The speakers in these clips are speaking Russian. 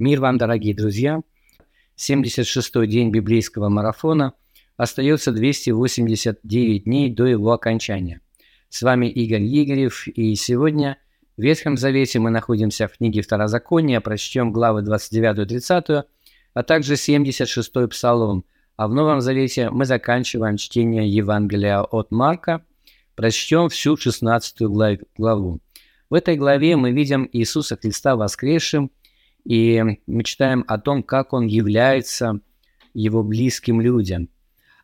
Мир вам, дорогие друзья! 76-й день библейского марафона. Остается 289 дней до его окончания. С вами Игорь Игорев, и сегодня в Ветхом Завете мы находимся в книге Второзакония, прочтем главы 29-30, а также 76-й Псалом. А в Новом Завете мы заканчиваем чтение Евангелия от Марка, прочтем всю 16 главу. В этой главе мы видим Иисуса Христа воскресшим – и мы читаем о том, как он является его близким людям.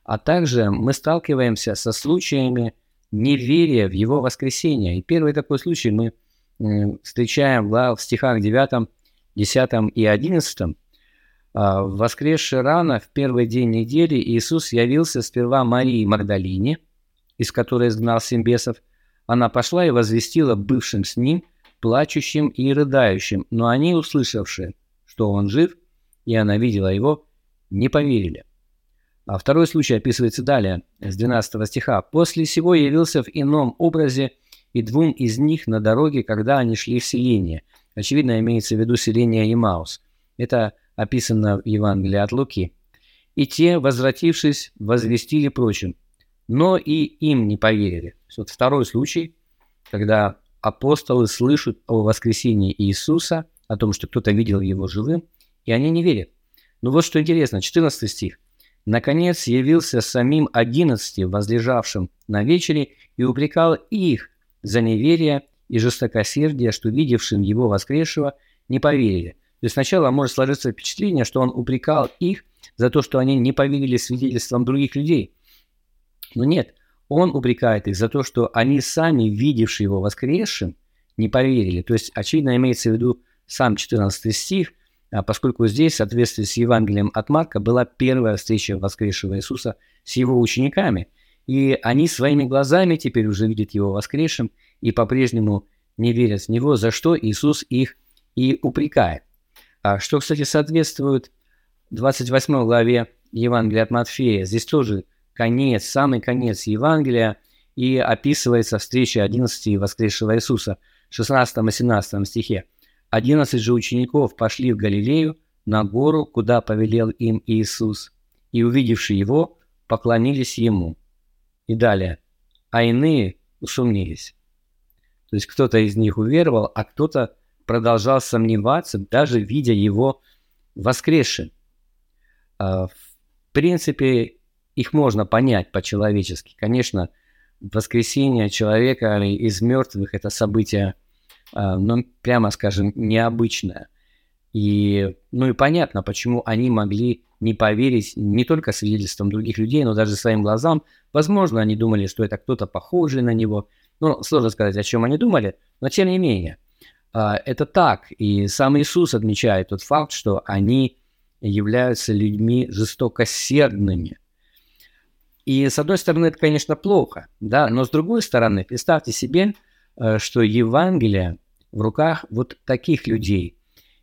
А также мы сталкиваемся со случаями неверия в его воскресение. И первый такой случай мы встречаем в стихах 9, 10 и 11. А, воскресший рано, в первый день недели, Иисус явился сперва Марии Магдалине, из которой изгнал семь бесов. Она пошла и возвестила бывшим с ним – плачущим и рыдающим, но они, услышавшие, что он жив, и она видела его, не поверили. А второй случай описывается далее, с 12 стиха. «После сего явился в ином образе и двум из них на дороге, когда они шли в селение». Очевидно, имеется в виду селение Имаус. Это описано в Евангелии от Луки. «И те, возвратившись, возвестили прочим, но и им не поверили». Вот второй случай, когда апостолы слышат о воскресении Иисуса, о том, что кто-то видел его живым, и они не верят. Ну вот что интересно, 14 стих. «Наконец явился самим одиннадцати, возлежавшим на вечере, и упрекал их за неверие и жестокосердие, что видевшим его воскресшего не поверили». То есть сначала может сложиться впечатление, что он упрекал их за то, что они не поверили свидетельствам других людей. Но нет, он упрекает их за то, что они сами, видевшие его воскресшим, не поверили. То есть, очевидно, имеется в виду сам 14 стих, а поскольку здесь, в соответствии с Евангелием от Марка, была первая встреча воскресшего Иисуса с его учениками. И они своими глазами теперь уже видят его воскресшим и по-прежнему не верят в него, за что Иисус их и упрекает. А что, кстати, соответствует 28 главе Евангелия от Матфея. Здесь тоже конец, самый конец Евангелия, и описывается встреча 11 воскресшего Иисуса, 16 и 17 стихе. «Одиннадцать же учеников пошли в Галилею, на гору, куда повелел им Иисус, и, увидевши его, поклонились ему». И далее. «А иные усомнились». То есть кто-то из них уверовал, а кто-то продолжал сомневаться, даже видя его воскресшим. А, в принципе, их можно понять по-человечески. Конечно, воскресение человека из мертвых – это событие, а, ну, прямо скажем, необычное. И, ну и понятно, почему они могли не поверить не только свидетельствам других людей, но даже своим глазам. Возможно, они думали, что это кто-то похожий на него. Ну, сложно сказать, о чем они думали, но тем не менее. А, это так. И сам Иисус отмечает тот факт, что они являются людьми жестокосердными – и с одной стороны, это, конечно, плохо, да, но с другой стороны, представьте себе, э, что Евангелие в руках вот таких людей.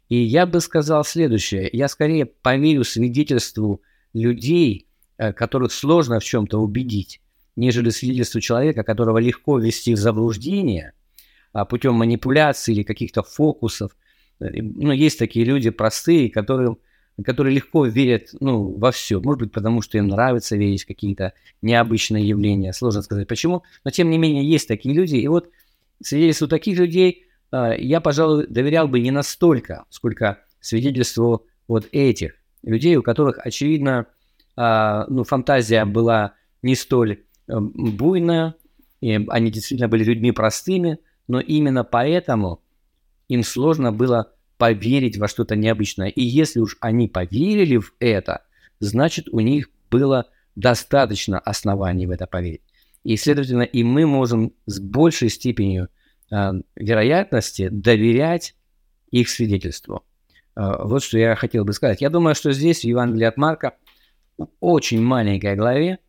И я бы сказал следующее. Я скорее поверю свидетельству людей, э, которых сложно в чем-то убедить, нежели свидетельству человека, которого легко ввести в заблуждение а путем манипуляций или каких-то фокусов. Э, ну, есть такие люди простые, которым которые легко верят ну, во все. Может быть, потому что им нравится верить в какие-то необычные явления. Сложно сказать почему. Но, тем не менее, есть такие люди. И вот свидетельству таких людей э, я, пожалуй, доверял бы не настолько, сколько свидетельству вот этих людей, у которых, очевидно, э, ну, фантазия была не столь э, буйная, и они действительно были людьми простыми, но именно поэтому им сложно было поверить во что-то необычное. И если уж они поверили в это, значит у них было достаточно оснований в это поверить. И, следовательно, и мы можем с большей степенью э, вероятности доверять их свидетельству. Э, вот что я хотел бы сказать. Я думаю, что здесь в Евангелии от Марка в очень маленькой главе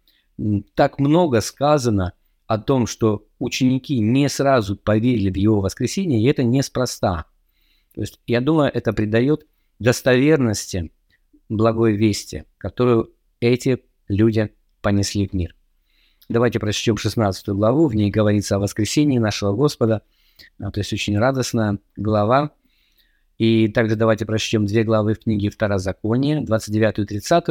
так много сказано о том, что ученики не сразу поверили в его воскресение, и это неспроста. То есть я думаю, это придает достоверности благой вести, которую эти люди понесли в мир. Давайте прочтем 16 главу, в ней говорится о воскресении нашего Господа, а, то есть очень радостная глава. И также давайте прочтем две главы в книге Второзакония, 29 и 30,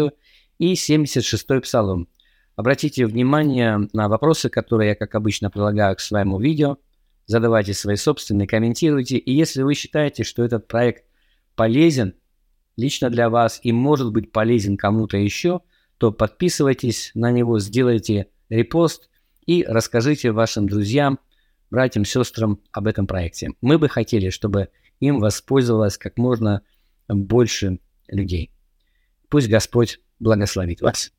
и 76 Псалом. Обратите внимание на вопросы, которые я, как обычно, прилагаю к своему видео. Задавайте свои собственные, комментируйте. И если вы считаете, что этот проект полезен лично для вас и может быть полезен кому-то еще, то подписывайтесь на него, сделайте репост и расскажите вашим друзьям, братьям, сестрам об этом проекте. Мы бы хотели, чтобы им воспользовалось как можно больше людей. Пусть Господь благословит вас.